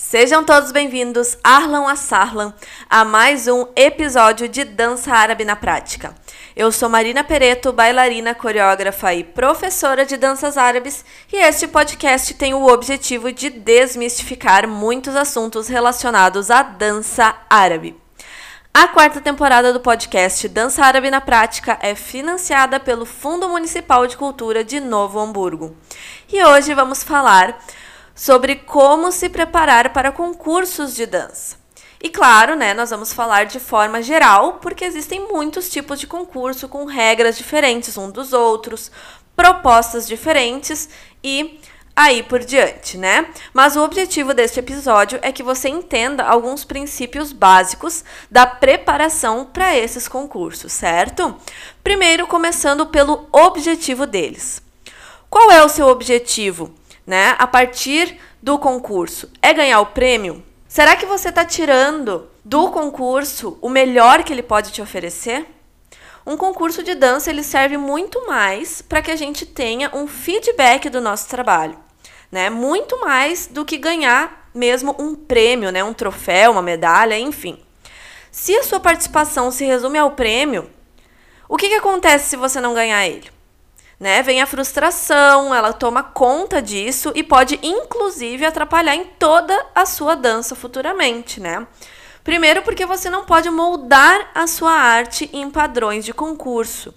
Sejam todos bem-vindos, Arlan Assarlan, a mais um episódio de Dança Árabe na Prática. Eu sou Marina Pereto, bailarina, coreógrafa e professora de danças árabes, e este podcast tem o objetivo de desmistificar muitos assuntos relacionados à dança árabe. A quarta temporada do podcast Dança Árabe na Prática é financiada pelo Fundo Municipal de Cultura de Novo Hamburgo. E hoje vamos falar sobre como se preparar para concursos de dança. E claro, né, nós vamos falar de forma geral, porque existem muitos tipos de concurso com regras diferentes um dos outros, propostas diferentes e aí por diante, né? Mas o objetivo deste episódio é que você entenda alguns princípios básicos da preparação para esses concursos, certo? Primeiro, começando pelo objetivo deles. Qual é o seu objetivo? Né, a partir do concurso é ganhar o prêmio? Será que você está tirando do concurso o melhor que ele pode te oferecer? Um concurso de dança ele serve muito mais para que a gente tenha um feedback do nosso trabalho, né? Muito mais do que ganhar mesmo um prêmio, né? Um troféu, uma medalha, enfim. Se a sua participação se resume ao prêmio, o que, que acontece se você não ganhar ele? Né? Vem a frustração, ela toma conta disso e pode inclusive atrapalhar em toda a sua dança futuramente, né? Primeiro, porque você não pode moldar a sua arte em padrões de concurso.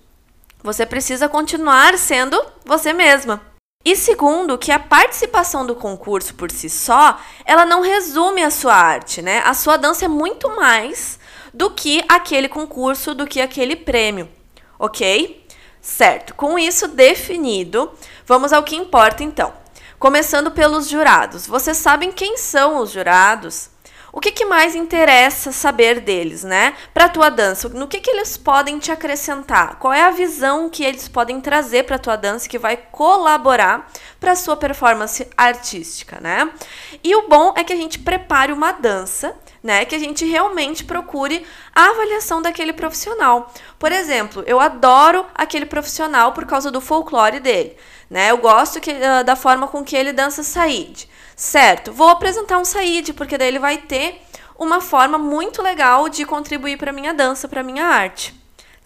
Você precisa continuar sendo você mesma. E segundo, que a participação do concurso por si só, ela não resume a sua arte, né? A sua dança é muito mais do que aquele concurso, do que aquele prêmio, ok? Certo, com isso definido, vamos ao que importa então. Começando pelos jurados. Vocês sabem quem são os jurados? O que, que mais interessa saber deles, né? Para tua dança, no que, que eles podem te acrescentar? Qual é a visão que eles podem trazer para tua dança que vai colaborar para sua performance artística, né? E o bom é que a gente prepare uma dança né? Que a gente realmente procure a avaliação daquele profissional. Por exemplo, eu adoro aquele profissional por causa do folclore dele, né? Eu gosto que, uh, da forma com que ele dança saíde. Certo, vou apresentar um saíde, porque daí ele vai ter uma forma muito legal de contribuir para minha dança, para minha arte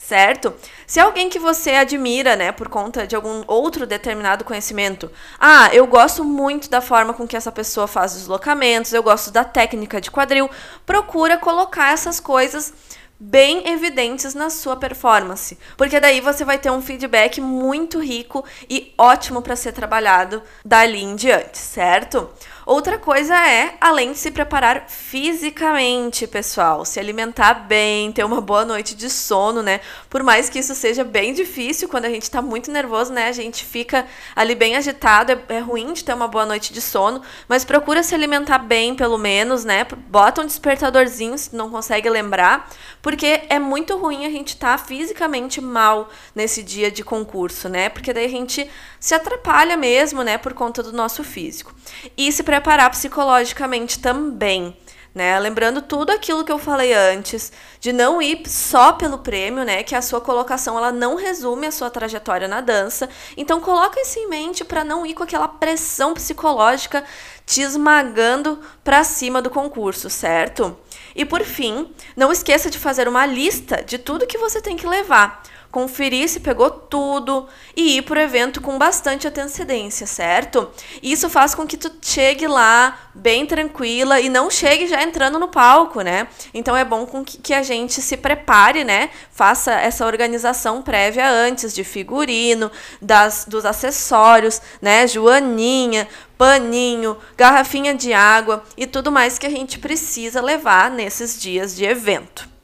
certo? Se alguém que você admira, né, por conta de algum outro determinado conhecimento, ah, eu gosto muito da forma com que essa pessoa faz os deslocamentos, eu gosto da técnica de quadril, procura colocar essas coisas bem evidentes na sua performance, porque daí você vai ter um feedback muito rico e ótimo para ser trabalhado dali em diante, certo? Outra coisa é, além de se preparar fisicamente, pessoal, se alimentar bem, ter uma boa noite de sono, né? Por mais que isso seja bem difícil quando a gente tá muito nervoso, né? A gente fica ali bem agitado, é, é ruim de ter uma boa noite de sono, mas procura se alimentar bem, pelo menos, né? Bota um despertadorzinho se não consegue lembrar, porque é muito ruim a gente estar tá fisicamente mal nesse dia de concurso, né? Porque daí a gente se atrapalha mesmo, né, por conta do nosso físico. E se preparar psicologicamente também. Né? Lembrando tudo aquilo que eu falei antes, de não ir só pelo prêmio, né? Que a sua colocação ela não resume a sua trajetória na dança. Então coloca isso em mente para não ir com aquela pressão psicológica te esmagando para cima do concurso, certo? E por fim, não esqueça de fazer uma lista de tudo que você tem que levar conferir se pegou tudo e ir pro evento com bastante antecedência, certo? Isso faz com que tu chegue lá bem tranquila e não chegue já entrando no palco, né? Então é bom com que a gente se prepare, né? Faça essa organização prévia antes de figurino, das, dos acessórios, né? Joaninha, paninho, garrafinha de água e tudo mais que a gente precisa levar nesses dias de evento.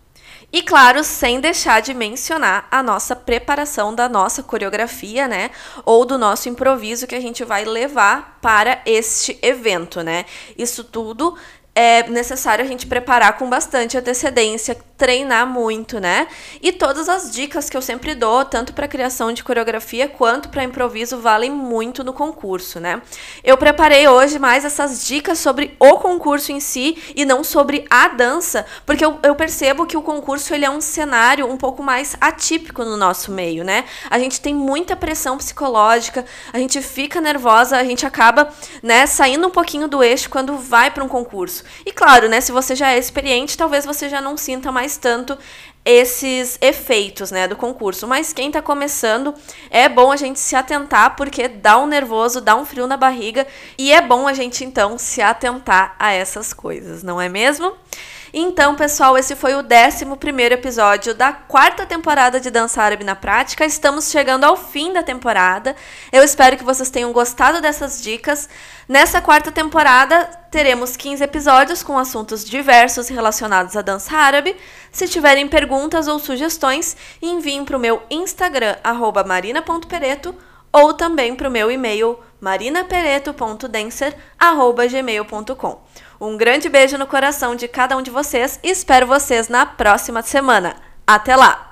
E claro, sem deixar de mencionar a nossa preparação da nossa coreografia, né? Ou do nosso improviso que a gente vai levar para este evento, né? Isso tudo é necessário a gente preparar com bastante antecedência, treinar muito, né? E todas as dicas que eu sempre dou, tanto para criação de coreografia quanto para improviso, valem muito no concurso, né? Eu preparei hoje mais essas dicas sobre o concurso em si e não sobre a dança, porque eu, eu percebo que o concurso ele é um cenário um pouco mais atípico no nosso meio, né? A gente tem muita pressão psicológica, a gente fica nervosa, a gente acaba, né, saindo um pouquinho do eixo quando vai para um concurso isso. E claro, né, se você já é experiente, talvez você já não sinta mais tanto esses efeitos, né, do concurso. Mas quem está começando, é bom a gente se atentar porque dá um nervoso, dá um frio na barriga e é bom a gente então se atentar a essas coisas, não é mesmo? Então, pessoal, esse foi o 11 episódio da quarta temporada de Dança Árabe na Prática. Estamos chegando ao fim da temporada. Eu espero que vocês tenham gostado dessas dicas. Nessa quarta temporada, teremos 15 episódios com assuntos diversos relacionados à dança árabe. Se tiverem perguntas ou sugestões, enviem para o meu Instagram, marina.pereto, ou também para o meu e-mail, marinapereto.dancer.gmail.com. Um grande beijo no coração de cada um de vocês e espero vocês na próxima semana. Até lá!